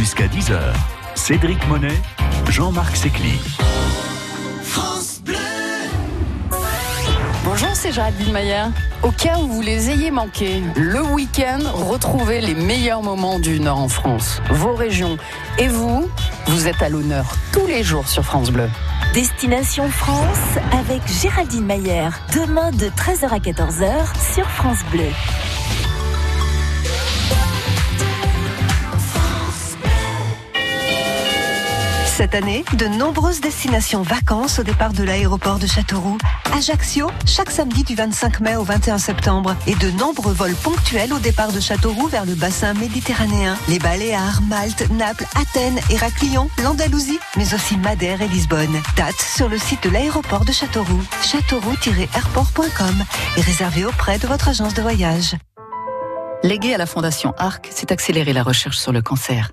Jusqu'à 10h, Cédric Monet, Jean-Marc Sécli. Bonjour, c'est Géraldine Mayer. Au cas où vous les ayez manqués, le week-end, retrouvez les meilleurs moments du Nord en France, vos régions. Et vous, vous êtes à l'honneur tous les jours sur France Bleu. Destination France avec Géraldine Mayer. Demain de 13h à 14h sur France Bleu. Cette année, de nombreuses destinations vacances au départ de l'aéroport de Châteauroux. Ajaccio, chaque samedi du 25 mai au 21 septembre. Et de nombreux vols ponctuels au départ de Châteauroux vers le bassin méditerranéen. Les Baléares, Malte, Naples, Athènes, Héraclion, l'Andalousie, mais aussi Madère et Lisbonne. Date sur le site de l'aéroport de Châteauroux. châteauroux-airport.com et réservé auprès de votre agence de voyage. Légué à la Fondation ARC, c'est accélérer la recherche sur le cancer.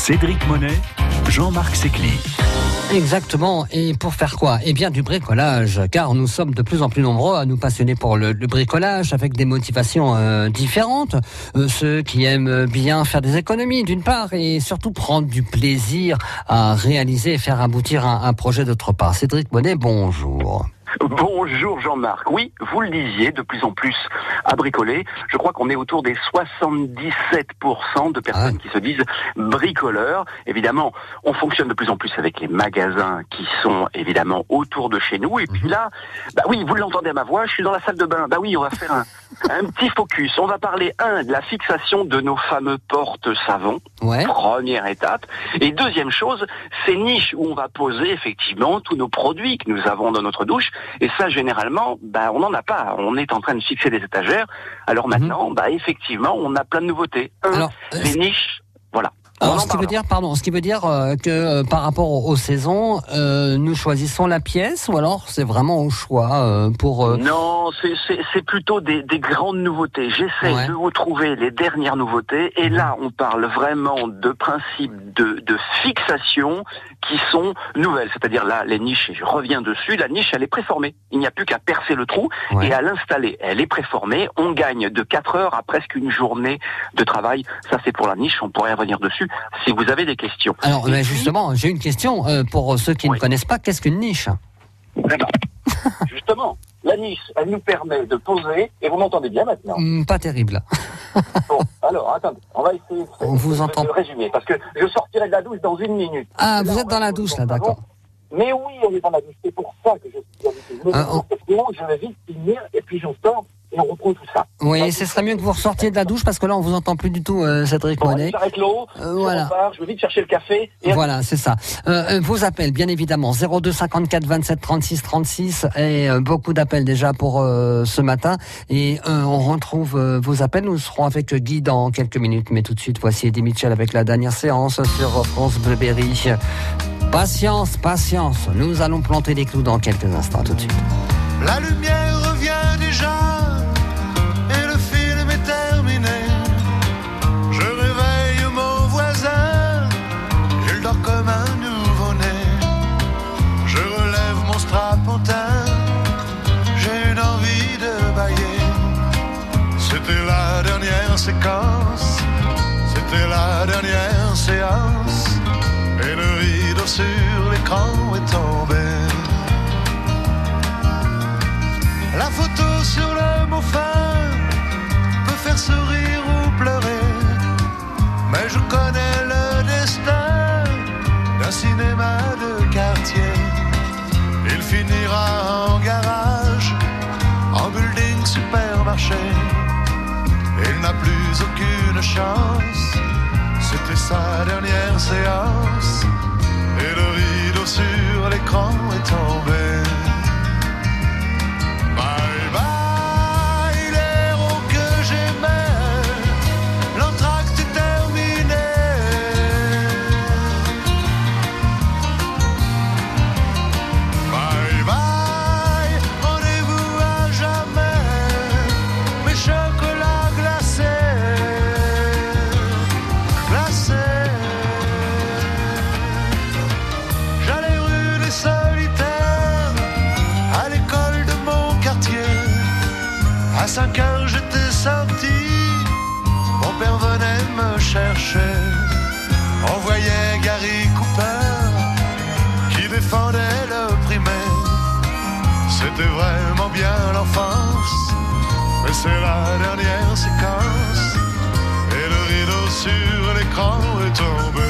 Cédric Monet, Jean-Marc Sécli. Exactement. Et pour faire quoi? Eh bien, du bricolage, car nous sommes de plus en plus nombreux à nous passionner pour le, le bricolage avec des motivations euh, différentes. Euh, ceux qui aiment bien faire des économies, d'une part, et surtout prendre du plaisir à réaliser et faire aboutir un, un projet d'autre part. Cédric Monet, bonjour. Bonjour Jean-Marc. Oui, vous le disiez, de plus en plus à bricoler. Je crois qu'on est autour des 77% de personnes qui se disent bricoleurs. Évidemment, on fonctionne de plus en plus avec les magasins qui sont évidemment autour de chez nous. Et puis là, bah oui, vous l'entendez à ma voix, je suis dans la salle de bain. Bah oui, on va faire un, un petit focus. On va parler, un, de la fixation de nos fameux portes savons. Ouais. Première étape. Et deuxième chose, ces niches où on va poser effectivement tous nos produits que nous avons dans notre douche. Et ça, généralement, bah, on n'en a pas. On est en train de fixer des étagères. Alors maintenant, bah, effectivement, on a plein de nouveautés. Un, Alors, euh, les niches, voilà. Alors, ce qui veut dire, pardon, ce qui veut dire euh, que euh, par rapport aux, aux saisons, euh, nous choisissons la pièce ou alors c'est vraiment au choix euh, pour. euh, Non, c'est- plutôt des, des grandes nouveautés. J'essaie Ouais. de vous trouver les dernières nouveautés. Et là, on parle vraiment de principes de, de fixation qui sont nouvelles. C'est-à-dire là, les niches, et je reviens dessus, la niche, elle est préformée. Il n'y a plus qu'à percer le trou Ouais. et à l'installer. Elle est préformée. On gagne de 4 heures à presque une journée de travail. Ça, c'est pour la niche. On pourrait revenir dessus si vous avez des questions. Alors, ben, justement, j'ai une question euh, pour ceux qui Oui. ne connaissent pas. Qu'est-ce qu'une niche? Justement, la niche, elle nous permet de poser, et vous m'entendez bien maintenant? Hmm, Pas terrible. Bon, alors, attendez, on va essayer de, On vous de- entend. de résumer, parce que je sortirai de la douche dans une minute. Ah, vous êtes dans la douche là, d'accord. Mais oui, on est dans la douche, c'est pour ça que je suis Ah, on- je vais vite finir, et puis j'en sors, et on reprend tout ça. Oui, ce serait mieux que vous ressortiez de la douche parce que là, on vous entend plus du tout, euh, Cédric Bon, Monet. j'arrête l'eau, Euh, je voilà. repars, je vais vite chercher le café, et Voilà, c'est ça. Euh, euh, vos appels, bien évidemment, 02 54 27 36 36 et euh, beaucoup d'appels déjà pour euh, ce matin. Et euh, on retrouve euh, vos appels. Nous serons avec Guy dans quelques minutes, mais tout de suite, voici Eddie Mitchell avec la dernière séance sur France Bleu Berry. Patience, patience. Nous allons planter des clous dans quelques instants, tout de suite. La lumière c'était la dernière séance. Et le rideau sur l'écran est tombé. La photo sur le mot fin peut faire sourire ou pleurer. Mais je connais le destin d'un cinéma de quartier. Il finira en garage, C'était sa dernière séance. Et le rideau sur l'écran est On voyait Gary Cooper qui défendait le primaire. C'était vraiment bien l'enfance, mais c'est la dernière séquence. Et le rideau sur l'écran est tombé.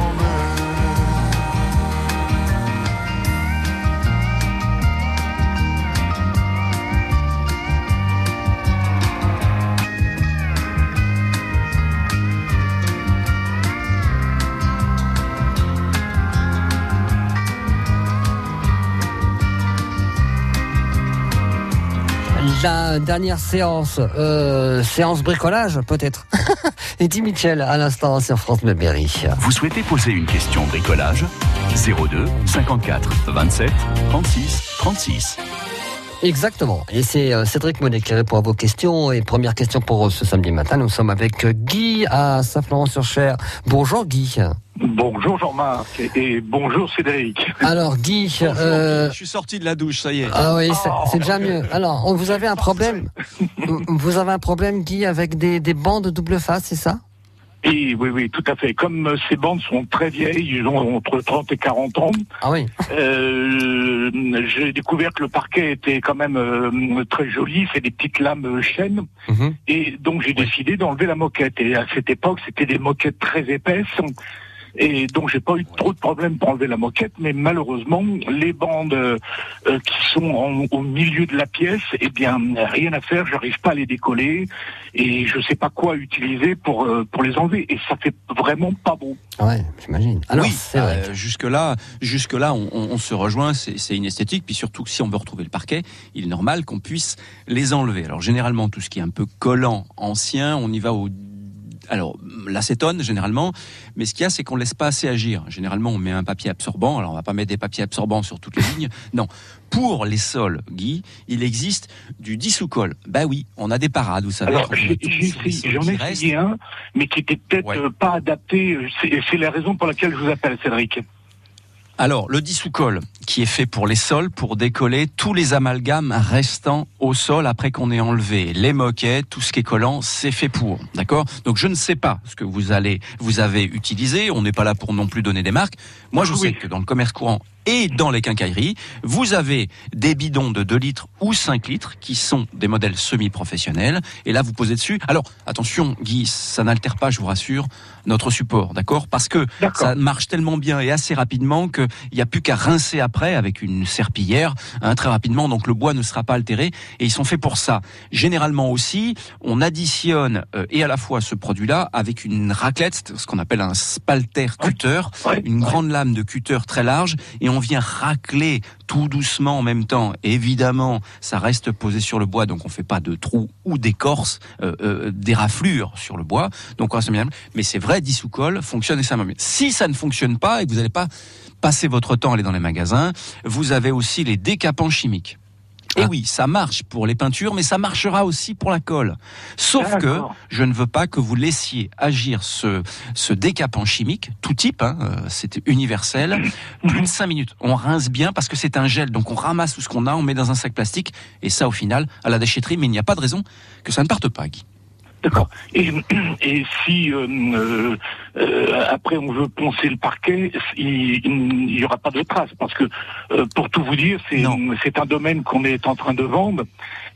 La dernière séance, euh, séance bricolage peut-être. Eddie Mitchell à l'instant sur France Berry. Vous souhaitez poser une question bricolage? 02 54 27 36 36. Exactement. Et c'est euh, Cédric Monet qui répond à vos questions. Et première question pour euh, ce samedi matin, nous sommes avec euh, Guy à Saint-Florent-sur-Cher. Bonjour Guy. Bonjour Jean-Marc et, et bonjour Cédric. Alors Guy, euh, Je suis sorti de la douche, ça y est. ah oui, c'est- c'est déjà mieux. Alors, on- vous avez un problème Vous avez un problème Guy avec des, des bandes double face, c'est ça? Et oui, oui, tout à fait. Comme euh, ces bandes sont très vieilles, ils ont entre 30 et 40 ans, Ah oui. euh, j'ai découvert que le parquet était quand même euh, très joli, c'est des petites lames euh, chênes, Mhm. et donc j'ai décidé d'enlever la moquette. Et à cette époque, c'était des moquettes très épaisses. Et donc j'ai pas eu trop de problèmes pour enlever la moquette, mais malheureusement les bandes euh, euh, qui sont en- au milieu de la pièce, eh bien rien à faire, j'arrive pas à les décoller et je sais pas quoi utiliser pour euh, pour les enlever et ça fait vraiment pas beau. Ouais, j'imagine. Alors, oui, c'est vrai. euh, jusque là, jusque là, on, on- on se rejoint. C'est c'est inesthétique. Puis surtout, que si on veut retrouver le parquet, il est normal qu'on puisse les enlever. Alors généralement, tout ce qui est un peu collant, ancien, on y va au alors l'acétone généralement, mais ce qu'il y a, c'est qu'on laisse pas assez agir. Généralement, on met un papier absorbant. Alors on va pas mettre des papiers absorbants sur toutes les lignes. Non. Pour les sols, Guy, il existe du dissous-colle. Bah oui, on a des parades, vous savez. Alors j'ai j'ai j'en ai essayé un, mais qui était peut-être Ouais. pas adapté. C'est c'est la raison pour laquelle je vous appelle Cédric. Alors, le dissous-colle, qui est fait pour les sols, pour décoller tous les amalgames restants au sol après qu'on ait enlevé les moquettes, tout ce qui est collant, c'est fait pour. D'accord? Donc, je ne sais pas ce que vous allez, vous avez utilisé. On n'est pas là pour non plus donner des marques. Moi, je Oui. sais que dans le commerce courant et dans les quincailleries, vous avez des bidons de 2 litres ou 5 litres qui sont des modèles semi-professionnels. Et là, vous posez dessus. Alors, attention, Guy, ça n'altère pas, je vous rassure, notre support, d'accord? Parce que ça marche tellement bien et assez rapidement qu'il n'y a plus qu'à rincer après avec une serpillière, hein, très rapidement, donc le bois ne sera pas altéré et ils sont faits pour ça. Généralement aussi, on additionne euh, et à la fois ce produit-là avec une raclette, ce qu'on appelle un spalter cutter, Ouais, une ouais. grande lame de cutter très large et on vient racler tout doucement en même temps. Évidemment, ça reste posé sur le bois, donc on fait pas de trous ou d'écorce, euh, euh, des raflures sur le bois. Donc. Mais c'est vrai, dissous-colle fonctionne extrêmement bien. Si ça ne fonctionne pas et que vous n'allez pas passer votre temps à aller dans les magasins, vous avez aussi les décapants chimiques. Et Ah. oui, ça marche pour les peintures, mais ça marchera aussi pour la colle. Sauf que je ne veux pas que vous laissiez agir ce, ce décapant chimique, tout type, hein, euh, c'est universel, plus de 5 minutes. On rince bien parce que c'est un gel, donc on ramasse tout ce qu'on a, on met dans un sac plastique, et ça au final, à la déchetterie, mais il n'y a pas de raison que ça ne parte pas, Guy. D'accord. Et, et si euh, euh, euh, après on veut poncer le parquet, il n'y aura pas de traces parce que euh, pour tout vous dire, c'est un domaine qu'on est en train de vendre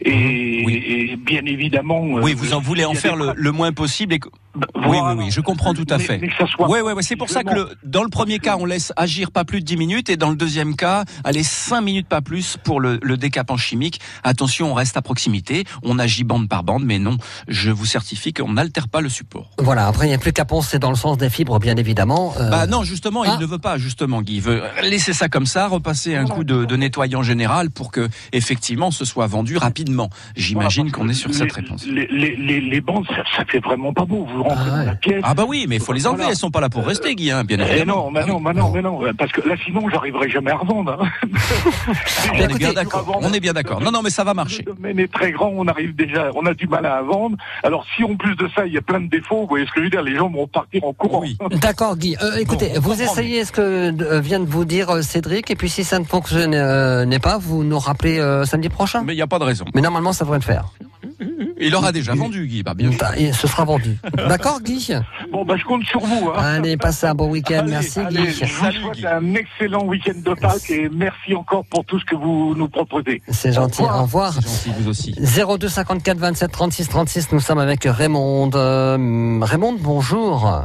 Et, et bien évidemment. Oui, vous en voulez en faire le, le moins possible. Et... que- Bah, Oui, voilà. oui, oui, je comprends tout à Mais- fait. mais que ça soit Ouais, ouais, ouais. C'est pour ça que le, dans le premier cas, on laisse agir pas plus de 10 minutes et dans le deuxième cas, allez 5 minutes pas plus pour le, le décapant chimique. Attention, on reste à proximité, on agit bande par bande, mais non, je vous certifie qu'on n'altère pas le support. Voilà, après il n'y a plus qu'à penser dans le sens des fibres, bien évidemment. Euh, Bah non, justement, ah. il ne veut pas, justement, Guy. Il veut laisser ça comme ça, repasser un coup de, de nettoyant général pour que, effectivement, ce soit vendu rapidement. J'imagine qu'on est sur cette réponse. Les, les, les, les bandes, ça, ça fait vraiment pas beau. Vous rentrez Ah dans la pièce. Ah bah oui, mais il faut les enlever, Voilà. elles sont pas là pour rester, Guy, hein, bien évidemment. non, mais Ah non, mais non, mais non, parce que là sinon j'arriverai jamais à revendre. hein. On Déjà, est bien dur à d'accord, vendre. on est bien d'accord. Non, non, mais ça va marcher. Le domaine est très grand, on arrive déjà, on a du mal à vendre. Alors si en plus de ça il y a plein de défauts, vous voyez ce que je veux dire, les gens vont partir en courant. Oui. D'accord, Guy. Euh, écoutez, Bon, vous essayez ce que euh, vient de vous dire euh, Cédric, et puis si ça ne fonctionne euh, n'est pas, vous nous rappelez euh, samedi prochain. Mais il n'y a pas de raison. Mais normalement, ça devrait le faire. Il aura déjà vendu, Guy. Bah, bien sûr. Et ce sera vendu. D'accord, Guy? Bon bah je compte sur vous. Hein. Allez, passez un bon week-end. Allez, Merci, allez, Guy. je vous souhaite un excellent week-end de Pâques et merci encore pour tout ce que vous nous proposez. C'est gentil. Au revoir. C'est gentil, vous aussi. 02 54 27 36 36. Nous sommes avec Raymond. Euh, Raymond, bonjour.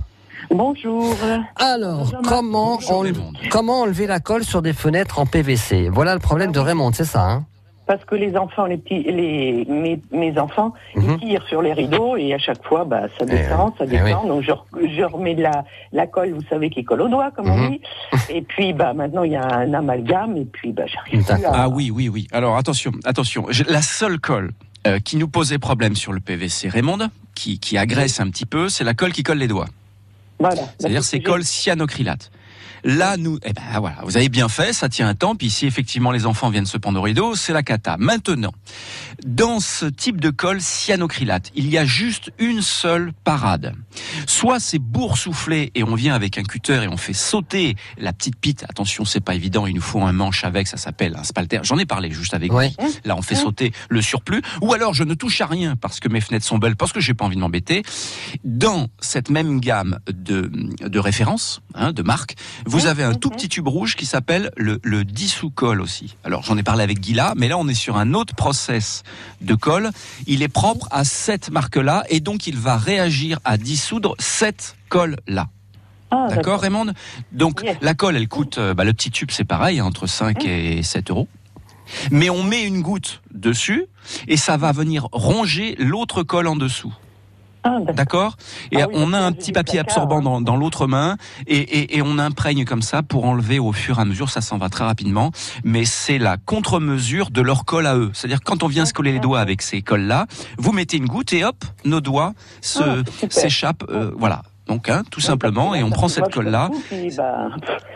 Bonjour. Alors, Bonjour, comment, Bonjour, comment enlever la colle sur des fenêtres en PVC Voilà le problème de Raymond, c'est ça hein? Parce que les enfants, les petits, les, mes, mes enfants, Mhm. ils tirent sur les rideaux et à chaque fois, bah, ça descend, ça eh descend. Donc, je, re- je remets de la, la colle, vous savez, qui colle au doigt, comme Mhm. on dit. Et puis, bah, maintenant, il y a un amalgame et puis, bah, j'arrive plus à... Ah oui, oui, oui. Alors attention, attention. Je- La seule colle euh, qui nous posait problème sur le PVC Raymond, qui, qui agresse un petit peu, c'est la colle qui colle les doigts. Voilà. C'est-à-dire Bah, c'est que colle cyanocrylate. Là, nous, eh ben voilà, vous avez bien fait, ça tient un temps. Puis si effectivement les enfants viennent se pendre au rideau, c'est la cata. Maintenant, dans ce type de colle cyanocrylate, il y a juste une seule parade. Soit c'est boursouflé et on vient avec un cutter et on fait sauter la petite pite. Attention, c'est pas évident, il nous faut un manche avec, ça s'appelle un spalter. J'en ai parlé juste avec vous. Là, on fait sauter le surplus. Ou alors, je ne touche à rien parce que mes fenêtres sont belles, parce que j'ai pas envie de m'embêter. Dans cette même gamme de, de références, hein, de marques, vous avez un tout petit tube rouge qui s'appelle le, le dissous colle aussi. Alors, j'en ai parlé avec Guilla, mais là, on est sur un autre process de colle. Il est propre à cette marque-là et donc il va réagir à dissoudre cette colle-là. Ah, D'accord, Raymond? Donc, Yes. la colle, elle coûte, euh, bah, le petit tube, c'est pareil, hein, entre 5 et 7 euros. Mais on met une goutte dessus et ça va venir ronger l'autre colle en dessous. Ah, d'accord. Et Ah oui, on a un petit papier absorbant hein. dans, dans l'autre main et, et, et on imprègne comme ça pour enlever au fur et à mesure. Ça s'en va très rapidement. Mais c'est la contre-mesure de leur colle à eux. C'est-à-dire quand on vient se coller les doigts avec ces colles-là, vous mettez une goutte et hop, nos doigts se Ah, s'échappent. euh, voilà. Donc, hein, tout simplement, et on prend cette colle-là. Bah,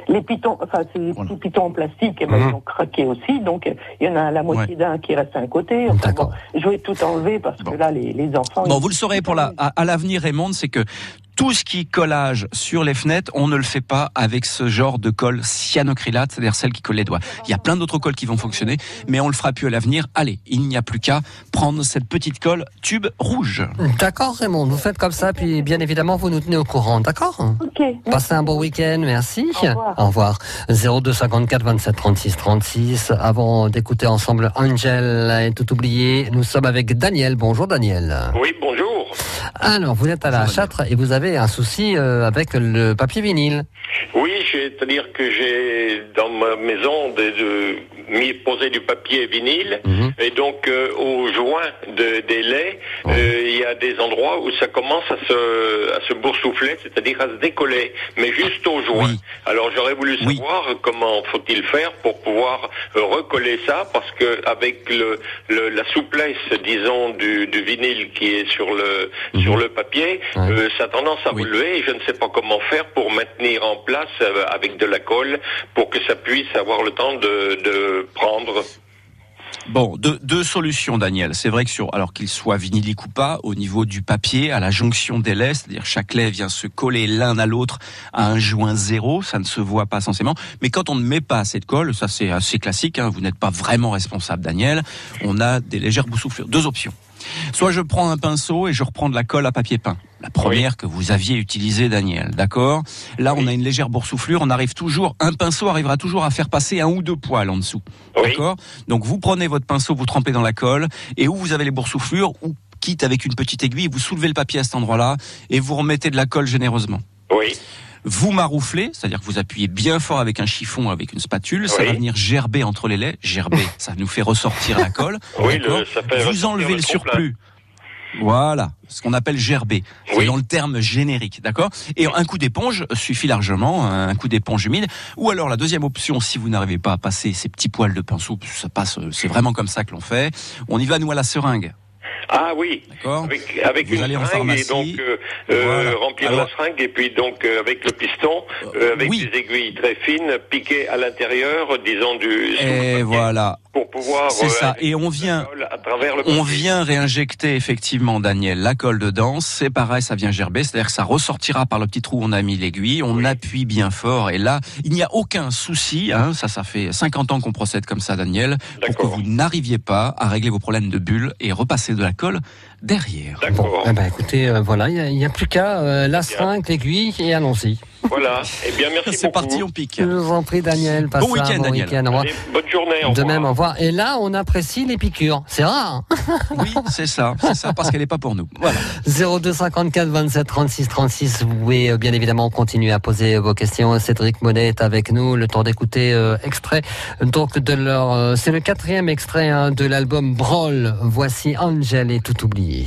les pitons, enfin, ces Voilà. petits pitons en plastique, eh ben, Mhm. ils ont craqué aussi. Donc, il y en a la moitié d'un qui reste à un côté. Enfin, D'accord. bon, je vais tout enlever parce Bon. que là, les, les enfants. Bon, vous le saurez pour la, à, à l'avenir, Raymond, c'est que tout ce qui collage sur les fenêtres, on ne le fait pas avec ce genre de colle cyanocrylate, c'est-à-dire celle qui colle les doigts. Il y a plein d'autres colles qui vont fonctionner, mais on le fera plus à l'avenir. Allez, il n'y a plus qu'à prendre cette petite colle tube rouge. D'accord, Raymond. Vous faites comme ça, puis bien évidemment, vous nous tenez au courant. D'accord? Ok. Passez un bon week-end, merci. Au revoir. Au revoir. 02 54 27 36 36. Avant d'écouter ensemble Angel et tout oublié, nous sommes avec Daniel. Bonjour Daniel. Oui, bonjour. Alors, vous êtes à la châtre et vous avez un souci euh, avec le papier vinyle. Oui, c'est-à-dire que j'ai dans ma maison de- mis posé du papier vinyle Mhm. et donc euh, au joint de, des laits, euh, il y a des endroits où ça commence à se, à se boursoufler, c'est-à-dire à se décoller, mais juste au joint. Oui. Alors j'aurais voulu Oui. savoir comment faut-il faire pour pouvoir recoller ça, parce que avec le, le- la souplesse, disons, du, du vinyle qui est sur le sur le papier, Ouais. euh, ça a tendance à Oui. relever. Et je ne sais pas comment faire pour maintenir en place euh, avec de la colle pour que ça puisse avoir le temps de, de prendre. Bon, deux, deux solutions, Daniel. C'est vrai que sur, alors qu'il soit vinylique ou pas, au niveau du papier, à la jonction des laits, c'est-à-dire chaque lait vient se coller l'un à l'autre à un joint zéro, ça ne se voit pas censément. Mais quand on ne met pas assez de colle, ça c'est assez classique, hein, vous n'êtes pas vraiment responsable, Daniel, on a des légères boussouflures. Deux options. Soit je prends un pinceau et je reprends de la colle à papier peint. La première que vous aviez utilisée, Daniel, d'accord? Là, on a une légère boursouflure. On arrive toujours, un pinceau arrivera toujours à faire passer un ou deux poils en dessous, d'accord? Donc vous prenez votre pinceau, vous trempez dans la colle, et où vous avez les boursouflures, ou quitte avec une petite aiguille, vous soulevez le papier à cet endroit-là et vous remettez de la colle généreusement. Oui. Vous marouflez, c'est-à-dire que vous appuyez bien fort avec un chiffon, avec une spatule, ça Oui. va venir gerber entre les laits. Gerber, ça nous fait ressortir la colle. Oui, le- ça fait Vous enlevez le surplus. Voilà, ce qu'on appelle gerber. C'est dans le terme générique, d'accord Et un coup d'éponge suffit largement, un coup d'éponge humide. Ou alors la deuxième option, si vous n'arrivez pas à passer ces petits poils de pinceau, ça passe, c'est vraiment comme ça que l'on fait. On y va nous à la seringue. Ah oui. Avec, avec Vous une allez en seringue et donc euh, euh, remplir Alors- la seringue et puis donc euh, avec le piston, avec des aiguilles très fines, piquées à l'intérieur, disons du Et voilà. pour pouvoir. C'est ça. Et on vient, à travers le on vient réinjecter effectivement, Daniel, la colle dedans. C'est pareil, ça vient gerber. C'est-à-dire que ça ressortira par le petit trou où on a mis l'aiguille. On appuie bien fort. Et là, il n'y a aucun souci. Hein, ça, ça fait 50 ans qu'on procède comme ça, Daniel, pour que vous n'arriviez pas à régler vos problèmes de bulles et repasser de la colle derrière. Bon, eh ben, écoutez, euh, voilà, il n'y a, plus qu'à euh, la seringue, l'aiguille et allons-y. Voilà. Eh bien, merci C'est parti, on pique. Je vous en prie, Daniel. Passe Bon week-end, bon Daniel. week-end. Au revoir. Allez, bonne journée. au De revoir. même, au revoir. Et là, on apprécie les piqûres. C'est rare. hein Oui, c'est ça. C'est ça parce qu'elle n'est pas pour nous. Voilà. 02 54 27 36 36. Vous pouvez euh, bien évidemment continuer à poser vos questions. Cédric Monet est avec nous. Le temps d'écouter euh, extrait. Donc de leur, euh, c'est le quatrième extrait hein, de l'album Brawl. Voici Angel et tout oublié.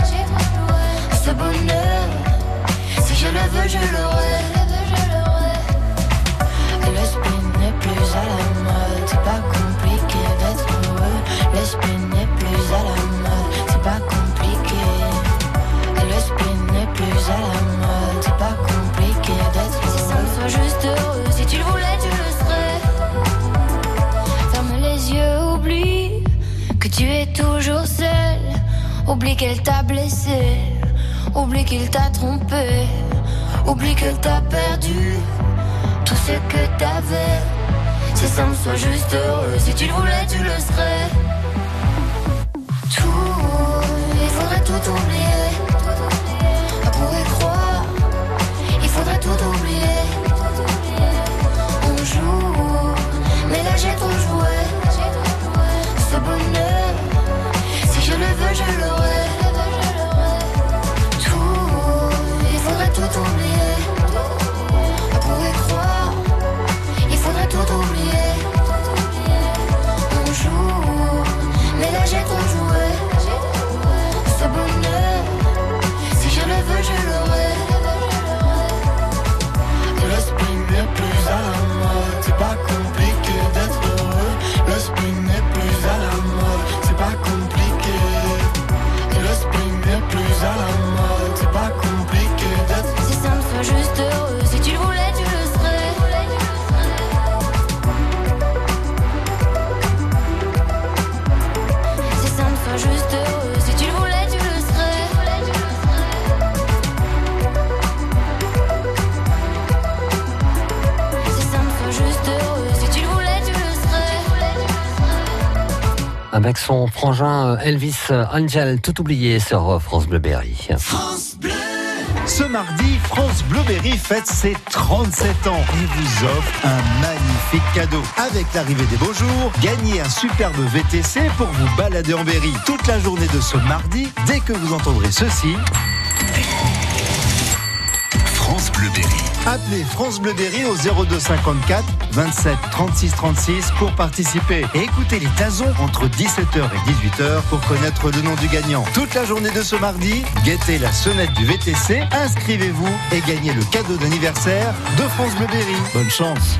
Ce bonheur, si je le veux, je l'aurai. Le spleen n'est plus à la mode, c'est pas compliqué d'être heureux. Le spleen n'est plus à la mode, c'est pas compliqué. Le spleen n'est plus à la mode, c'est pas compliqué d'être heureux. Si ça me soit juste heureux, si tu le voulais, tu le serais. Ferme les yeux, oublie que tu es toujours seul. Oublie qu'elle t'a blessé, oublie qu'il t'a trompé, oublie qu'elle t'a perdu tout ce que t'avais. Si ça me soit juste heureux, si tu le voulais, tu le serais. Tout, il faudrait tout oublier. Avec son frangin euh, Elvis Angel, tout oublié sur euh, France Bleu Berry. Ce mardi, France Blueberry fête ses 37 ans et vous offre un magnifique cadeau. Avec l'arrivée des beaux jours, gagnez un superbe VTC pour vous balader en Berry toute la journée de ce mardi dès que vous entendrez ceci. France Bleu Berry. Appelez France Bleu Berry au 02 54 27 36 36 pour participer. Et écoutez les tasons entre 17h et 18h pour connaître le nom du gagnant. Toute la journée de ce mardi, guettez la sonnette du VTC, inscrivez-vous et gagnez le cadeau d'anniversaire de France Bleu. Bonne chance.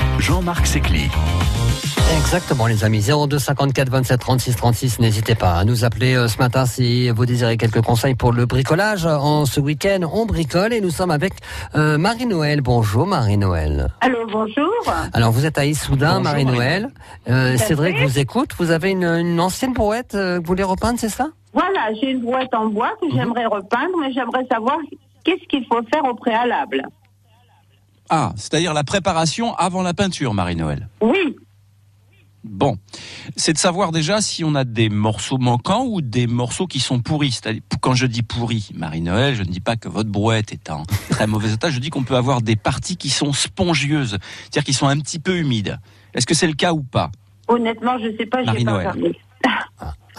Jean-Marc Secli. Exactement les amis, 02 54 27 36 36, n'hésitez pas à nous appeler euh, ce matin si vous désirez quelques conseils pour le bricolage. En ce week-end, on bricole et nous sommes avec euh, Marie-Noël. Bonjour Marie-Noël. Allô, bonjour. Alors vous êtes à Issoudun, Marie-Noël. Euh, Cédric vous écoute. Vous avez une, une ancienne brouette euh, que vous voulez repeindre, c'est ça? Voilà, j'ai une brouette en bois Mhm. que j'aimerais repeindre, mais j'aimerais savoir qu'est-ce qu'il faut faire au préalable. Ah, c'est-à-dire la préparation avant la peinture, Marie-Noël. Oui, Bon, c'est de savoir déjà si on a des morceaux manquants ou des morceaux qui sont pourris. Quand je dis pourris, Marie-Noël, je ne dis pas que votre brouette est en très mauvais état, je dis qu'on peut avoir des parties qui sont spongieuses, c'est-à-dire qui sont un petit peu humides. Est-ce que c'est le cas ou pas? Honnêtement, je sais pas, j'ai pas Marie-Noël. regardé.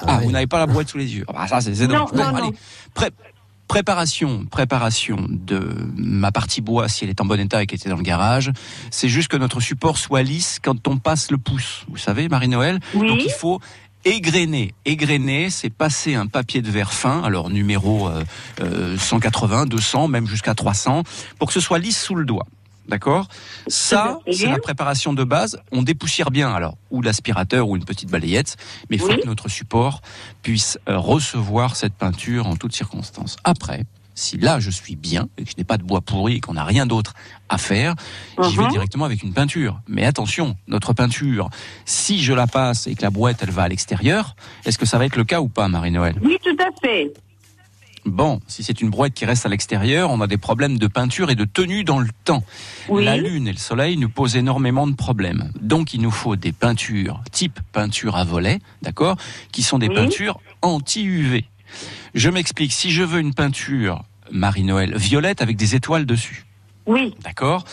Ah, vous n'avez pas la brouette sous les yeux. Ah, bah, ça, c'est Non. Bon, non, allez. Pré- préparation, préparation de ma partie bois, si elle est en bon état et qu'elle était dans le garage. C'est juste que notre support soit lisse quand on passe le pouce. Vous savez, Marie-Noël Oui. Donc il faut égrener. Égrener, c'est passer un papier de verre fin, alors numéro euh, euh, 180, 200, même jusqu'à 300, pour que ce soit lisse sous le doigt. D'accord Ça, c'est la préparation de base. On dépoussière bien, alors, ou l'aspirateur ou une petite balayette, mais il faut que notre support puisse euh, recevoir cette peinture en toutes circonstances. Après, si là je suis bien et que je n'ai pas de bois pourri et qu'on n'a rien d'autre à faire, j'y vais Mhm. directement avec une peinture. Mais attention, notre peinture, si je la passe et que la boîte elle va à l'extérieur, est-ce que ça va être le cas ou pas, Marie-Noël? Oui, tout à fait. Bon, si c'est une brouette qui reste à l'extérieur, on a des problèmes de peinture et de tenue dans le temps. Oui. La lune et le soleil nous posent énormément de problèmes. Donc il nous faut des peintures type peinture à volet, d'accord, qui sont des Oui. peintures anti-UV. Je m'explique, si je veux une peinture Marie-Noël violette avec des étoiles dessus, Oui, d'accord,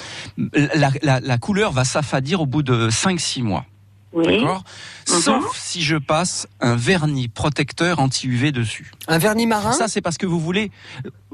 la, la- la couleur va s'affadir au bout de 5-6 mois. Oui. D'accord Mhm. Sauf si je passe un vernis protecteur anti-UV dessus. Un vernis marin? Ça, c'est parce que vous voulez.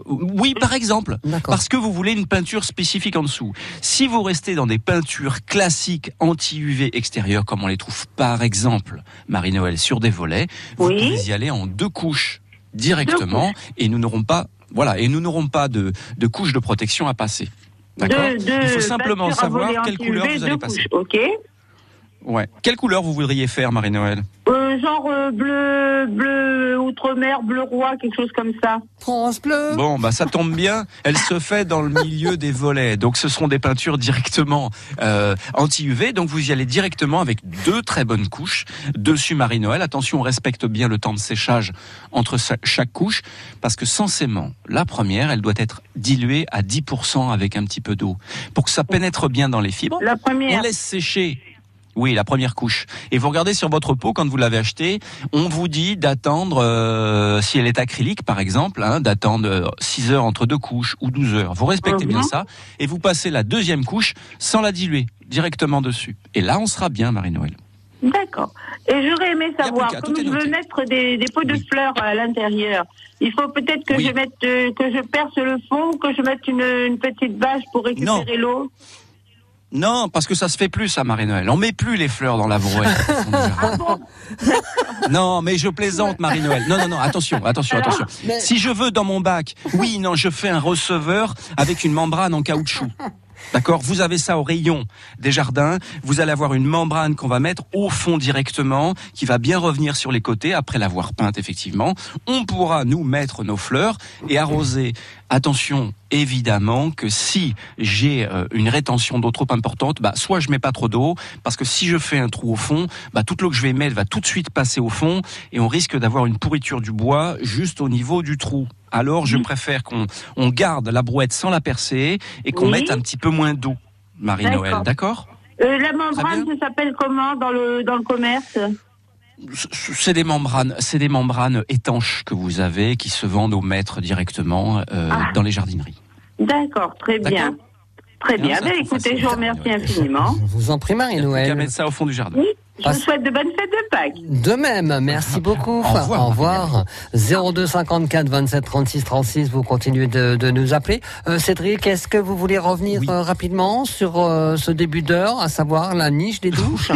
Oui, par exemple. Parce que vous voulez une peinture spécifique en dessous. Si vous restez dans des peintures classiques anti-UV extérieures, comme on les trouve par exemple, Marie-Noël, sur des volets, vous Oui. pouvez y aller en deux couches directement et nous n'aurons pas, voilà, et nous n'aurons pas de, de couche de protection à passer. D'accord? Il faut simplement savoir quelle couleur vous allez passer. couches, Ok. Ouais. Quelle couleur vous voudriez faire, Marie-Noël? Euh, genre euh, bleu, bleu outre-mer, bleu roi, quelque chose comme ça. France Bleu. Bon, bah ça tombe bien. Elle se fait dans le milieu des volets, donc ce seront des peintures directement euh, anti-UV. Donc vous y allez directement avec deux très bonnes couches dessus Marie-Noël. Attention, on respecte bien le temps de séchage entre chaque couche, parce que censément, la première, elle doit être diluée à 10% avec un petit peu d'eau, pour que ça pénètre bien dans les fibres. La première. On laisse sécher. Oui, la première couche. Et vous regardez sur votre peau quand vous l'avez acheté, on vous dit d'attendre, euh, si elle est acrylique par exemple, hein, d'attendre euh, 6 heures entre deux couches ou 12 heures. Vous respectez Mhm. bien ça et vous passez la deuxième couche sans la diluer, directement dessus. Et là, on sera bien, Marie-Noël. D'accord. Et j'aurais aimé savoir, qu'à, comme je veux mettre des, des pots de Oui. fleurs à l'intérieur, il faut peut-être que Oui. je mette, euh, que je perce le fond, que je mette une, une petite bâche pour récupérer l'eau. Non, parce que ça se fait plus, ça, Marie-Noël. On met plus les fleurs dans la brouette. non, mais je plaisante, Marie-Noël. Non, non, non, attention, attention, attention. Si je veux dans mon bac, oui, non, je fais un receveur avec une membrane en caoutchouc. D'accord? Vous avez ça au rayon des jardins. Vous allez avoir une membrane qu'on va mettre au fond directement, qui va bien revenir sur les côtés après l'avoir peinte effectivement. On pourra nous mettre nos fleurs et arroser. Attention, évidemment que si j'ai euh, une rétention d'eau trop importante, bah, soit je mets pas trop d'eau, parce que si je fais un trou au fond, bah, toute l'eau que je vais mettre va tout de suite passer au fond, et on risque d'avoir une pourriture du bois juste au niveau du trou. Alors je préfère qu'on on garde la brouette sans la percer et qu'on Oui. mette un petit peu moins d'eau, Marie-Noël, d'accord. Euh, la membrane, ça s'appelle comment dans le, dans le commerce? C'est des membranes, c'est des membranes étanches que vous avez qui se vendent au mètre directement euh, Ah. dans les jardineries. D'accord, très bien. Très bien. ça, Ben, écoutez, je vous remercie infiniment. Je vous en prie, Marie-Noël. mettre ça au fond du jardin. Oui, je vous souhaite de bonnes fêtes de Pâques. De même, merci beaucoup. Au revoir, Au revoir. 02 54 27 36 36, vous continuez de, de nous appeler. Euh, Cédric, est-ce que vous voulez revenir euh, rapidement sur euh, ce début d'heure, à savoir la niche des douches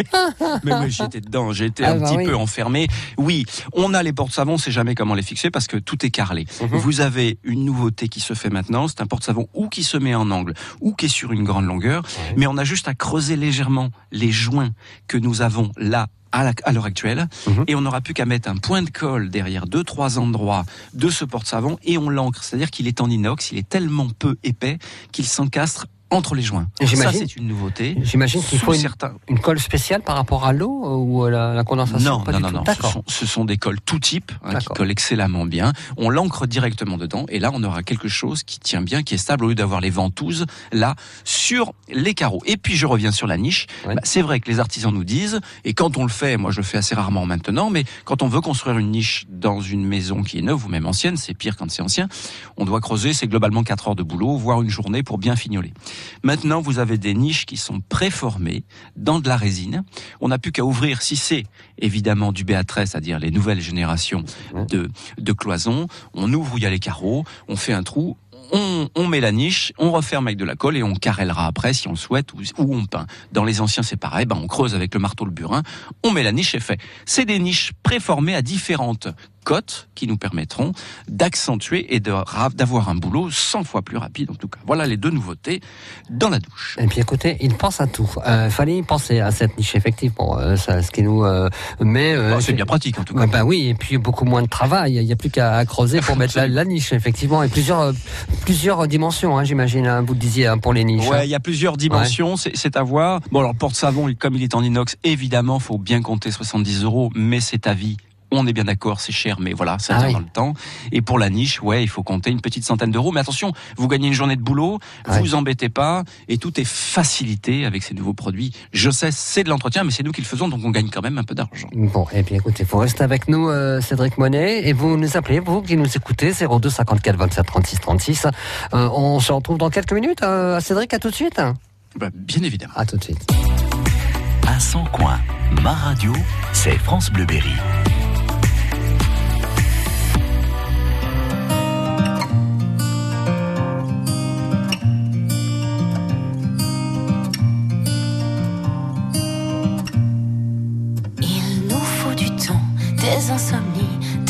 Mais oui, j'étais dedans, été Ah un bah petit oui. peu enfermé. Oui, on a les porte-savons, on sait jamais comment les fixer parce que tout est carrelé. Mhm. Vous avez une nouveauté qui se fait maintenant, c'est un porte-savon ou qui se met en angle ou qui est sur une grande longueur, mais on a juste à creuser légèrement les joints que nous avons là à l'heure actuelle Mhm. et on n'aura plus qu'à mettre un point de colle derrière deux trois endroits de ce porte-savon et on l'ancre, c'est-à-dire qu'il est en inox, il est tellement peu épais qu'il s'encastre entre les joints. Ça c'est une nouveauté. J'imagine qu'il faut une, certains une colle spéciale par rapport à l'eau euh, ou à la, la condensation? Non, Pas non, du non, tout. non. Ce sont, ce sont des cols tout type hein, qui collent excellemment bien. On l'ancre directement dedans et là on aura quelque chose qui tient bien, qui est stable au lieu d'avoir les ventouses là sur les carreaux. Et puis je reviens sur la niche. Bah, c'est vrai que les artisans nous disent et quand on le fait, moi je le fais assez rarement maintenant, mais quand on veut construire une niche dans une maison qui est neuve ou même ancienne, c'est pire quand c'est ancien. On doit creuser, c'est globalement 4 heures de boulot, voire une journée pour bien fignoler. Maintenant, vous avez des niches qui sont préformées dans de la résine. On n'a plus qu'à ouvrir, si c'est évidemment du B13, c'est-à-dire les nouvelles générations de, de cloisons. On ouvre où il y a les carreaux, on fait un trou, on, on met la niche, on referme avec de la colle et on carrellera après si on le souhaite ou, ou on peint. Dans les anciens, c'est pareil, ben on creuse avec le marteau le burin, on met la niche et fait. C'est des niches préformées à différentes cotes qui nous permettront d'accentuer et d'avoir un boulot 100 fois plus rapide en tout cas. Voilà les deux nouveautés dans la douche. Et puis écoutez, il pense à tout. Euh, fallait y penser à cette niche effectivement. Euh, ça, ce qui nous euh, met. euh, Bah, c'est bien pratique en tout cas. Bah oui, et puis beaucoup moins de travail. Il n'y a plus qu'à creuser pour mettre la, la niche effectivement et plusieurs euh, plusieurs dimensions. Hein, J'imagine. hein, vous le disiez hein, pour les niches. Ouais, il y a plusieurs dimensions, c'est- c'est à voir. Bon, alors le porte-savon, comme il est en inox, évidemment, faut bien compter 70 euros, mais c'est à vie. On est bien d'accord, c'est cher, mais voilà, ça Ah tient oui. dans le temps. Et pour la niche, ouais, il faut compter une petite centaine d'euros. Mais attention, vous gagnez une journée de boulot, vous vous embêtez pas, et tout est facilité avec ces nouveaux produits. Je sais, c'est de l'entretien, mais c'est nous qui le faisons, donc on gagne quand même un peu d'argent. Bon, et bien écoutez, vous restez avec nous, euh, Cédric Monet, et vous nous appelez, vous qui nous écoutez, 02 54 27 36 36. Euh, on se retrouve dans quelques minutes. Euh, Cédric, à tout de suite. Bah, bien évidemment. À tout de suite. À 100 coins, ma radio, c'est France Bleu Berry.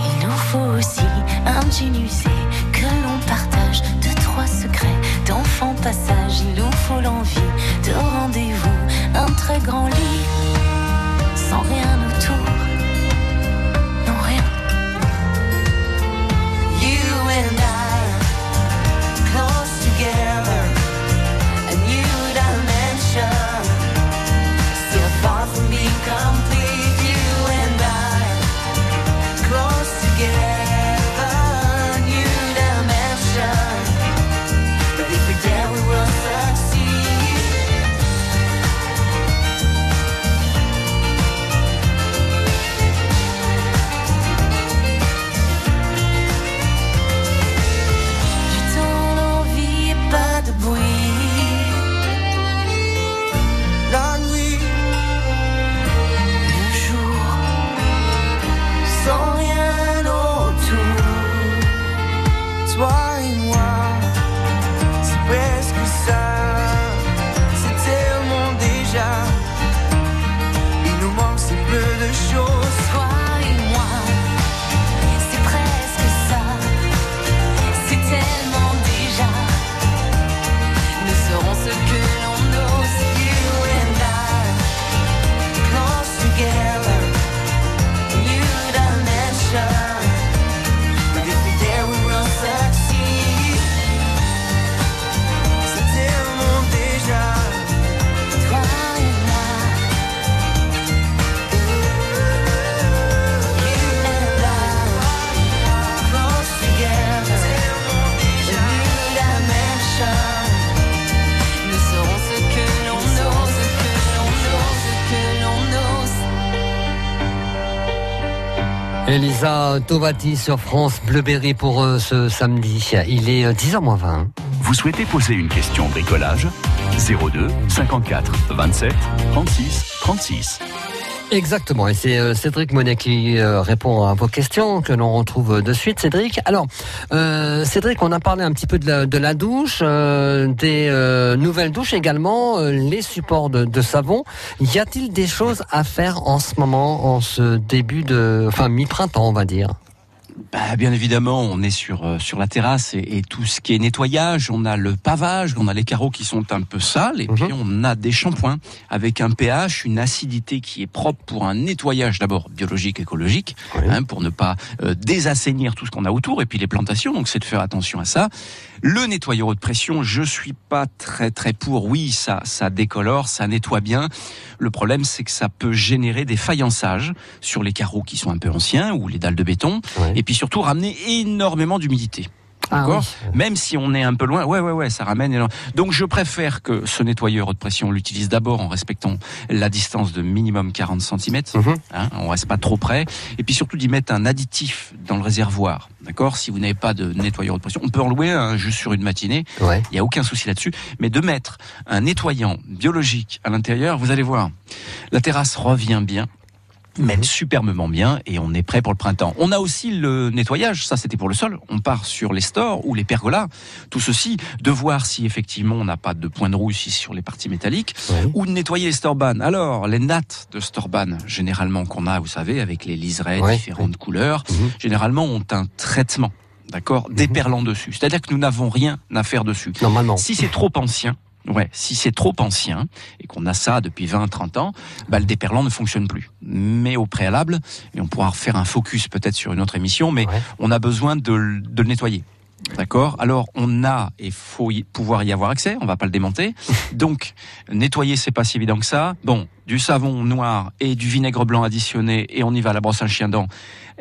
Il nous faut aussi un que l'on partage, deux, trois secrets d'enfant passage. Il nous faut l'envie de rendez-vous, un très grand lit, sans rien autour. Tovati sur France Bleuberry pour euh, ce samedi. Il est euh, 10h moins 20. Vous souhaitez poser une question bricolage? 02 54 27 36 36. Exactement, et c'est euh, Cédric Monet qui euh, répond à vos questions que l'on retrouve de suite. Cédric, alors euh, Cédric, on a parlé un petit peu de la, de la douche, euh, des euh, nouvelles douches également, euh, les supports de, de savon. Y a-t-il des choses à faire en ce moment, en ce début de, enfin mi-printemps, on va dire? Bah, bien évidemment, on est sur euh, sur la terrasse et, et tout ce qui est nettoyage, on a le pavage, on a les carreaux qui sont un peu sales et puis on a des shampoings avec un pH, une acidité qui est propre pour un nettoyage d'abord biologique, écologique, hein, pour ne pas euh, désassainir tout ce qu'on a autour et puis les plantations. Donc c'est de faire attention à ça. Le nettoyeur haute pression, je suis pas très très pour. Oui, ça ça décolore, ça nettoie bien. Le problème, c'est que ça peut générer des faïençages sur les carreaux qui sont un peu anciens ou les dalles de béton, et puis surtout ramener énormément d'humidité. Ah D'accord Même si on est un peu loin, ouais, ouais, ouais, ça ramène. énorme- Donc, je préfère que ce nettoyeur haute pression, on l'utilise d'abord en respectant la distance de minimum 40 cm. Mhm. Hein, on reste pas trop près. Et puis surtout d'y mettre un additif dans le réservoir. D'accord Si vous n'avez pas de nettoyeur haute pression, on peut en louer un juste sur une matinée. Il n'y a aucun souci là-dessus. Mais de mettre un nettoyant biologique à l'intérieur, vous allez voir, la terrasse revient bien même superbement bien et on est prêt pour le printemps. On a aussi le nettoyage, ça c'était pour le sol. On part sur les stores ou les pergolas. Tout ceci, de voir si effectivement on n'a pas de point de rouge ici sur les parties métalliques ou de nettoyer les storban. Alors, les nattes de storban, généralement qu'on a, vous savez, avec les liserés Ouais. différentes couleurs, généralement ont un traitement. D'accord Déperlant dessus. C'est-à-dire que nous n'avons rien à faire dessus. Normalement. Si c'est trop ancien, Ouais, si c'est trop ancien et qu'on a ça depuis 20, 30 ans, bah, le déperlant ne fonctionne plus. Mais au préalable, et on pourra faire un focus peut-être sur une autre émission, mais on a besoin de, le- de le nettoyer. D'accord? Alors on a et faut y, pouvoir y avoir accès. On va pas le démonter. Donc nettoyer c'est pas si évident que ça. Bon, du savon noir et du vinaigre blanc additionné et on y va à la brosse à chien dent.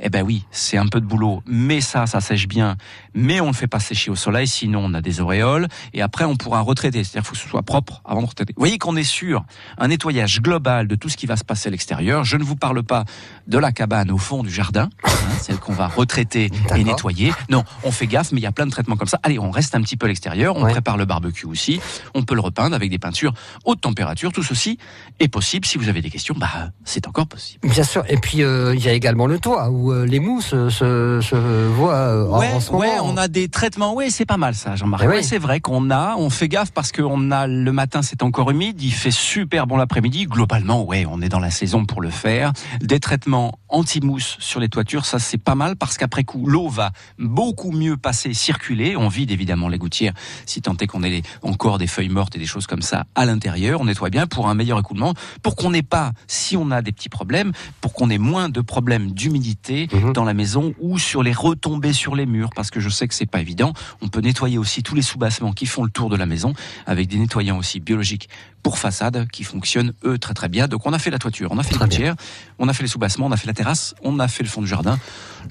Eh ben oui, c'est un peu de boulot, mais ça, ça sèche bien. Mais on ne fait pas sécher au soleil, sinon on a des auréoles. Et après, on pourra retraiter. C'est-à-dire qu'il faut que ce soit propre avant de retraiter. Vous voyez qu'on est sur un nettoyage global de tout ce qui va se passer à l'extérieur. Je ne vous parle pas de la cabane au fond du jardin, hein, celle qu'on va retraiter et nettoyer. Non, on fait gaffe, mais il y a plein de traitements comme ça. Allez, on reste un petit peu à l'extérieur. On prépare le barbecue aussi. On peut le repeindre avec des peintures haute température. Tout ceci est possible. Si vous avez des questions, bah, c'est encore possible. Bien sûr. Et puis euh, il y a également le toit où euh, les mousses euh, se, se voient en- Ouais, en, ce moment. ouais, on a des traitements. Ouais, c'est pas mal ça, Jean-Marc. Ouais, oui. c'est vrai qu'on a, on fait gaffe parce qu'on a le matin, c'est encore humide, il fait super bon l'après-midi. Globalement, ouais, on est dans la saison pour le faire. Des traitements anti-mousse sur les toitures, ça c'est pas mal parce qu'après coup, l'eau va beaucoup mieux passer, circuler. On vide évidemment les gouttières, si tant est qu'on ait encore des feuilles mortes et des choses comme ça à l'intérieur. On nettoie bien pour un meilleur écoulement, pour qu'on n'ait pas, si on a des petits problèmes, pour qu'on ait moins de problèmes d'humidité Mhm. dans la maison ou sur les retombées sur les murs, parce que je sais que c'est pas évident. On peut nettoyer aussi tous les soubassements qui font le tour de la maison avec des nettoyants aussi biologiques pour façade qui fonctionnent eux très très bien. Donc on a fait la toiture, on a fait les gouttières, on a fait les soubassements, on a fait la terrasse, on a fait le fond du jardin.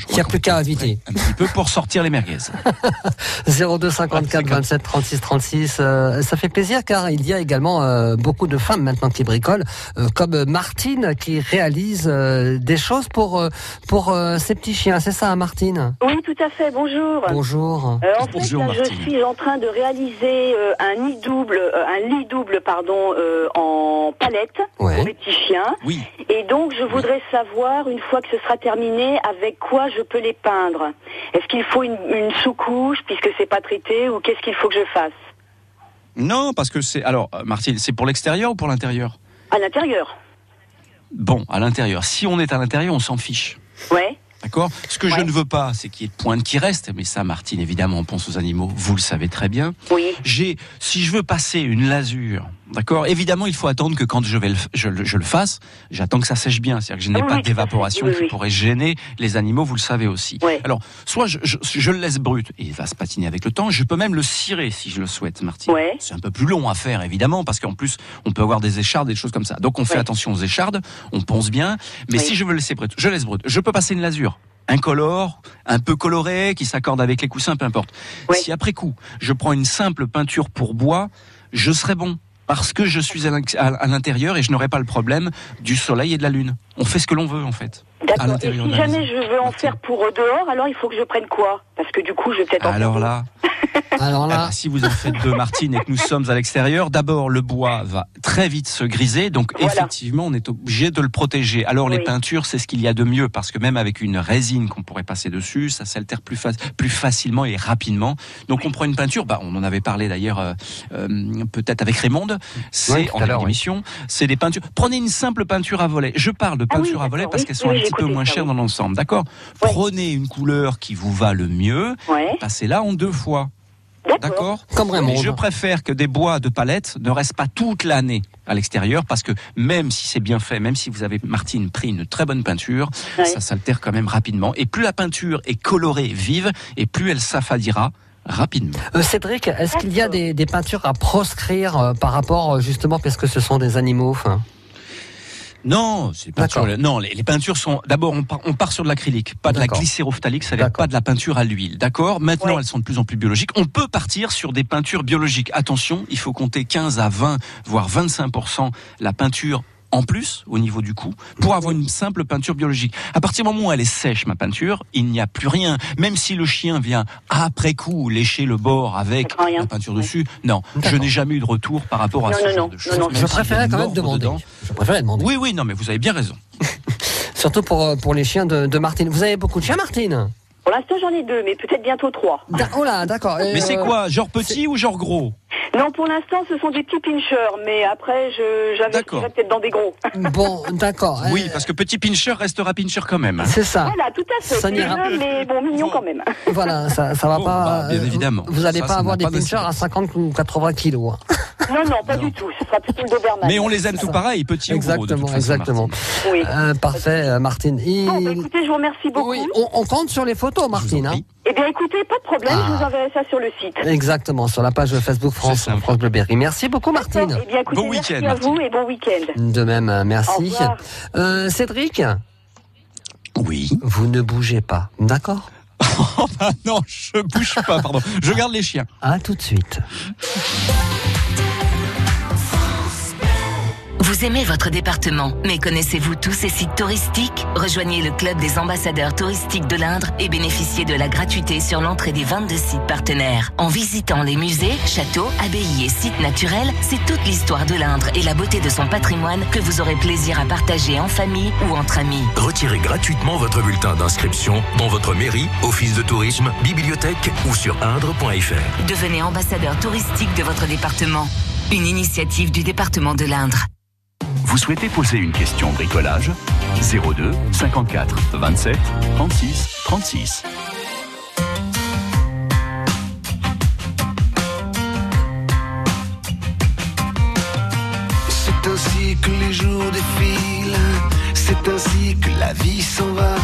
Il n'y a plus qu'à inviter. un petit peu pour sortir les merguez. 02 54 27 36 36. euh, ça fait plaisir car il y a également euh, beaucoup de femmes maintenant qui bricolent, euh, comme Martine qui réalise euh, des choses pour pour euh, ses petits chiens. C'est ça, hein, Martine? Oui, tout à fait. Bonjour. Bonjour. Euh, en fait, Bonjour, là, je suis en train de réaliser euh, un nid double, euh, un lit double, pardon, euh, en palette pour les petits chiens. Oui. Et donc, je voudrais savoir, une fois que ce sera terminé, avec quoi je peux les peindre? Est-ce qu'il faut une, une sous-couche puisque c'est pas traité, ou qu'est-ce qu'il faut que je fasse? Non, parce que c'est alors euh, Martine, c'est pour l'extérieur ou pour l'intérieur? À l'intérieur. Bon, à l'intérieur. Si on est à l'intérieur, on s'en fiche. Ouais. D'accord? Ce que je ne veux pas, c'est qu'il y ait de pointe qui reste. Mais ça, Martine, évidemment, on pense aux animaux. Vous le savez très bien. Oui. J'ai, si je veux passer une lasure, d'accord Évidemment, il faut attendre que quand je vais le, je, le- je le fasse, j'attends que ça sèche bien. C'est-à-dire que je n'ai oui, pas d'évaporation Oui, qui pourrait gêner les animaux. Vous le savez aussi. Alors, soit je, je, je le laisse brut et il va se patiner avec le temps. Je peux même le cirer si je le souhaite, Martine. C'est un peu plus long à faire, évidemment, parce qu'en plus, on peut avoir des échardes, des choses comme ça. Donc, on fait attention aux échardes, on pense bien. Mais si je veux le laisser brut, je laisse brut. Je peux passer une lasure incolore, un peu coloré, qui s'accorde avec les coussins, peu importe. Si après coup, je prends une simple peinture pour bois, je serai bon. Parce que je suis à l'in- à à l'intérieur et je n'aurai pas le problème du soleil et de la lune. On fait ce que l'on veut en fait. À D'accord. Et si jamais maison. je veux en faire pour dehors, alors il faut que je prenne quoi? Parce que du coup, je vais peut-être Alors là, Alors Ah bah, si vous en faites deux, Martine, et que nous sommes à l'extérieur, d'abord le bois va très vite se griser, donc effectivement on est obligé de le protéger. Alors les peintures, c'est ce qu'il y a de mieux, parce que même avec une résine qu'on pourrait passer dessus, ça s'altère plus, fa- plus facilement et rapidement. Donc on prend une peinture, bah, on en avait parlé d'ailleurs euh, euh, peut-être avec Raymond, c'est Oui, en d'émission, c'est des peintures. Prenez une simple peinture à volet. Je parle de Ah oui, peinture à volet parce oui, qu'elles sont oui, un petit peu moins ça, chères oui. dans l'ensemble, d'accord Prenez une couleur qui vous va le mieux, Ouais. passez-la en deux fois. D'accord Comme Raymond. Mais je préfère que des bois de palette ne restent pas toute l'année à l'extérieur parce que même si c'est bien fait, même si vous avez, Martine, pris une très bonne peinture, Ouais. ça s'altère quand même rapidement. Et plus la peinture est colorée, vive, et plus elle s'affadira rapidement. Euh, Cédric, est-ce qu'il y a des, des peintures à proscrire euh, par rapport euh, justement parce que ce sont des animaux Non, c'est. Non, les, les peintures sont. D'abord, on part, on part sur de l'acrylique, pas de la glycérophthalique, ça n'est pas de la peinture à l'huile. D'accord? Maintenant, Ouais. elles sont de plus en plus biologiques. On peut partir sur des peintures biologiques. Attention, il faut compter 15 à 20, voire 25% la peinture en plus au niveau du cou pour avoir une simple peinture biologique. À partir du moment où elle est sèche, ma peinture, il n'y a plus rien. Même si le chien vient après coup lécher le bord avec la peinture dessus, non, je n'ai jamais eu de retour par rapport à Non, ce non, genre non, de choses. non, non, Même Je préférais quand même demander. dedans. Je préférais demander. Oui, oui, non, mais vous avez bien raison. Surtout pour, euh, pour les chiens de, de Martine. Vous avez beaucoup de chiens, Martine? Pour l'instant, j'en ai deux, mais peut-être bientôt trois. Da- Oh là, d'accord. Mais c'est euh, quoi Genre petit ou genre gros? Non, pour l'instant, ce sont des petits pinchers, mais après, je j'investirai peut-être dans des gros. Bon, d'accord. Oui, parce que petit pincher restera pincher quand même. C'est ça. Voilà, tout à fait. Ça mais bon, mignon quand même. Voilà, ça, ça va Bon, pas. bah, bien euh, évidemment. Vous n'allez pas ça avoir des pinchers à 50 ou 80 kilos. hein. Non, non, pas du tout. Ce sera plutôt le Doberman. Mais on les aime tout pareil, petit ou gros. de Exactement, toute façon, exactement. Oui. Euh, parfait, euh, Martine. Et- Bon, bah, écoutez, je vous remercie beaucoup. Oui, on, on compte sur les photos, Martine. Hein Eh bien, écoutez, pas de problème, Ah. je vous enverrai ça sur le site. Exactement, sur la page Facebook France, France Bleu Berry. Merci beaucoup, Martine. Eh bien, écoutez, Bon merci week-end, à vous et bon week-end. De même, euh, Au merci. Euh, Cédric Oui. Vous ne bougez pas, d'accord Oh, bah non, je bouge pas, pardon. Je garde les chiens. À tout de suite. Vous aimez votre département, mais connaissez-vous tous ces sites touristiques? Rejoignez le club des ambassadeurs touristiques de l'Indre et bénéficiez de la gratuité sur l'entrée des 22 sites partenaires. En visitant les musées, châteaux, abbayes et sites naturels, c'est toute l'histoire de l'Indre et la beauté de son patrimoine que vous aurez plaisir à partager en famille ou entre amis. Retirez gratuitement votre bulletin d'inscription dans votre mairie, office de tourisme, bibliothèque ou sur indre.fr. Devenez ambassadeur touristique de votre département. Une initiative du département de l'Indre. Vous souhaitez poser une question bricolage? 02 54 27 36 36. C'est ainsi que les jours défilent, c'est ainsi que la vie s'en va.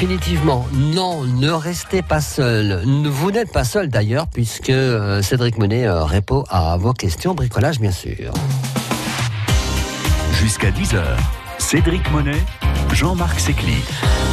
Définitivement, non, ne restez pas seul. Vous n'êtes pas seul d'ailleurs, puisque euh, Cédric Monet euh, répond à vos questions bricolage, bien sûr. Jusqu'à 10h, Cédric Monet, Jean-Marc Sécli.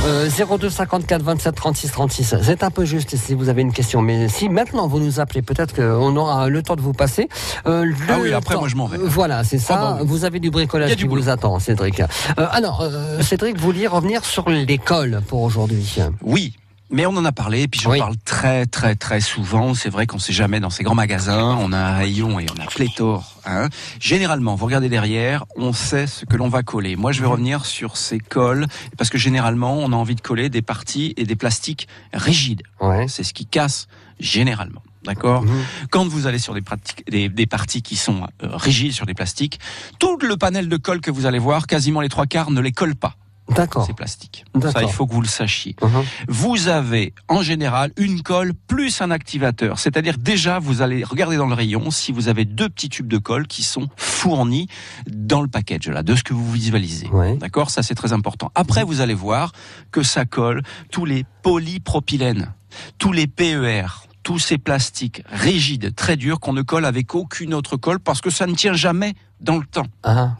Euh, 02 54 27 36 36. C'est un peu juste si vous avez une question, mais si maintenant vous nous appelez, peut-être qu'on aura le temps de vous passer. Euh, le Ah oui, après, temps- moi, je m'en vais. Voilà, c'est ça. Ah. Vous avez du bricolage qui vous attend, Cédric. Euh, alors, euh, Cédric, vous vouliez revenir sur l'école pour aujourd'hui. Oui. Mais on en a parlé, et puis j'en parle très très très souvent. C'est vrai qu'on sait jamais dans ces grands magasins, on a un rayon et on a pléthore. Hein. Généralement, vous regardez derrière, on sait ce que l'on va coller. Moi, je Mhm. vais revenir sur ces cols, parce que généralement, on a envie de coller des parties et des plastiques rigides. C'est ce qui casse généralement. D'accord Mhm. Quand vous allez sur des, pratiques, des, des parties qui sont euh, rigides sur des plastiques, tout le panel de colle que vous allez voir, quasiment les trois quarts ne les collent pas. D'accord. Ces plastiques. D'accord. Ça, il faut que vous le sachiez. Mhm. Vous avez en général une colle plus un activateur. C'est-à-dire déjà, vous allez regarder dans le rayon si vous avez deux petits tubes de colle qui sont fournis dans le package là, de ce que vous visualisez. D'accord? Ça, c'est très important. Après, vous allez voir que ça colle tous les polypropylènes, tous les PER, tous ces plastiques rigides, très durs, qu'on ne colle avec aucune autre colle parce que ça ne tient jamais dans le temps.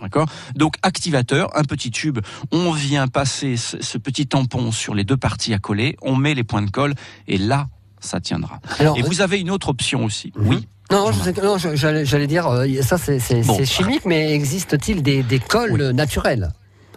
D'accord? Donc activateur, un petit tube, on vient passer ce, ce petit tampon sur les deux parties à coller, on met les points de colle et là, ça tiendra. Alors, et euh, vous avez une autre option aussi. Oui. Non, j'allais dire, euh, ça c'est Bon. chimique, mais existe-t-il des, des colles naturelles?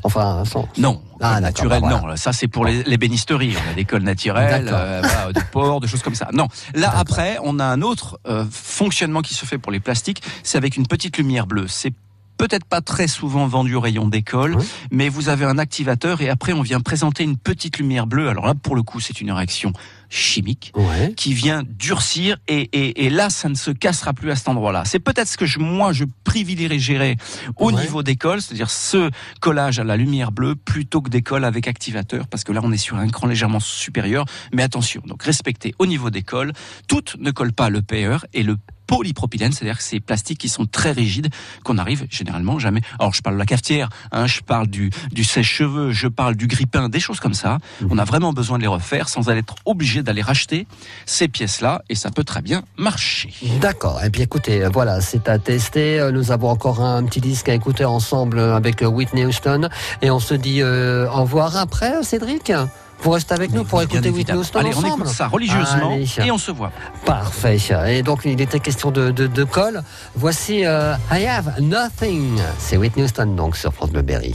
Enfin, sans... Non, Ah, naturel, bah, voilà. non. Ça, c'est pour les, les bénisteries. On a des cols naturels, euh, voilà, de porc, de choses comme ça. Non. Là, après, on a un autre euh, fonctionnement qui se fait pour les plastiques. C'est avec une petite lumière bleue. C'est peut-être pas très souvent vendu au rayon d'école, mais vous avez un activateur et après on vient présenter une petite lumière bleue. Alors là, pour le coup, c'est une réaction chimique qui vient durcir et, et, et là, ça ne se cassera plus à cet endroit-là. C'est peut-être ce que je, moi, je privilégierais au niveau d'école, c'est-à-dire ce collage à la lumière bleue plutôt que des cols avec activateur, parce que là, on est sur un cran légèrement supérieur. Mais attention, donc respectez au niveau d'école, toutes ne collent pas le PER et le polypropylène, c'est-à-dire que ces plastiques qui sont très rigides, qu'on arrive généralement jamais. Alors je parle de la cafetière, hein, je parle du, du sèche-cheveux, je parle du grippin, des choses comme ça. On a vraiment besoin de les refaire sans être obligé d'aller racheter ces pièces-là, et ça peut très bien marcher. D'accord. Et puis écoutez, euh, voilà, c'est à tester. Euh, Nous avons encore un petit disque à écouter ensemble avec euh, Whitney Houston. Et on se dit euh, au revoir après, Cédric Vous restez avec nous pour écouter Whitney. Houston Allez, on ensemble écoute ça religieusement Allez. et on se voit. Parfait. Et donc, il était question de, de, de colle. Voici euh, I Have Nothing. C'est Whitney Houston, donc, sur France Bleu Berry.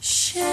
Share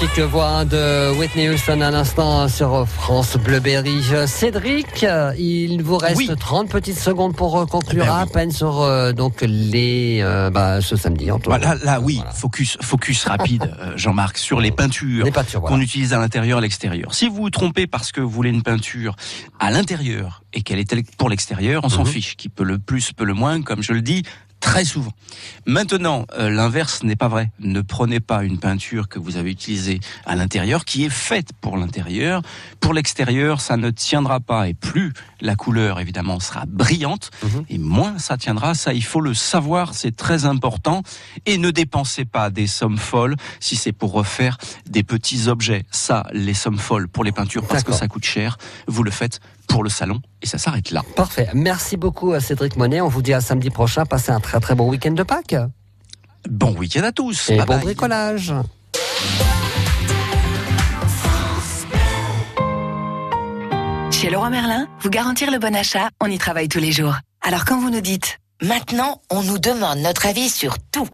magnifique voix de Whitney Houston à l'instant sur France Bleuberry. Cédric, il vous reste Oui. 30 petites secondes pour euh, conclure Eh ben à peine sur euh, donc les euh, bah, ce samedi. Antoine. Voilà, là, oui, focus, focus rapide, Jean-Marc, sur les peintures, voilà. qu'on utilise à l'intérieur et à l'extérieur. Si vous vous trompez parce que vous voulez une peinture à l'intérieur et qu'elle est pour l'extérieur, on s'en Mhm. fiche. Qui peut le plus, peut le moins, comme je le dis très souvent. Maintenant, euh, l'inverse n'est pas vrai. Ne prenez pas une peinture que vous avez utilisée à l'intérieur, qui est faite pour l'intérieur. Pour l'extérieur, ça ne tiendra pas. Et plus la couleur, évidemment, sera brillante, et moins ça tiendra. Ça, il faut le savoir, c'est très important. Et ne dépensez pas des sommes folles si c'est pour refaire des petits objets. Ça, les sommes folles pour les peintures, parce que ça coûte cher, vous le faites pour le salon, et ça s'arrête là. Parfait. Merci beaucoup à Cédric Monet. On vous dit à samedi prochain. Passez un très très bon week-end de Pâques. Bon week-end à tous. Et Bye bon bye. bricolage. Chez Leroy Merlin, vous garantir le bon achat, on y travaille tous les jours. Alors quand vous nous dites Maintenant, on nous demande notre avis sur tout.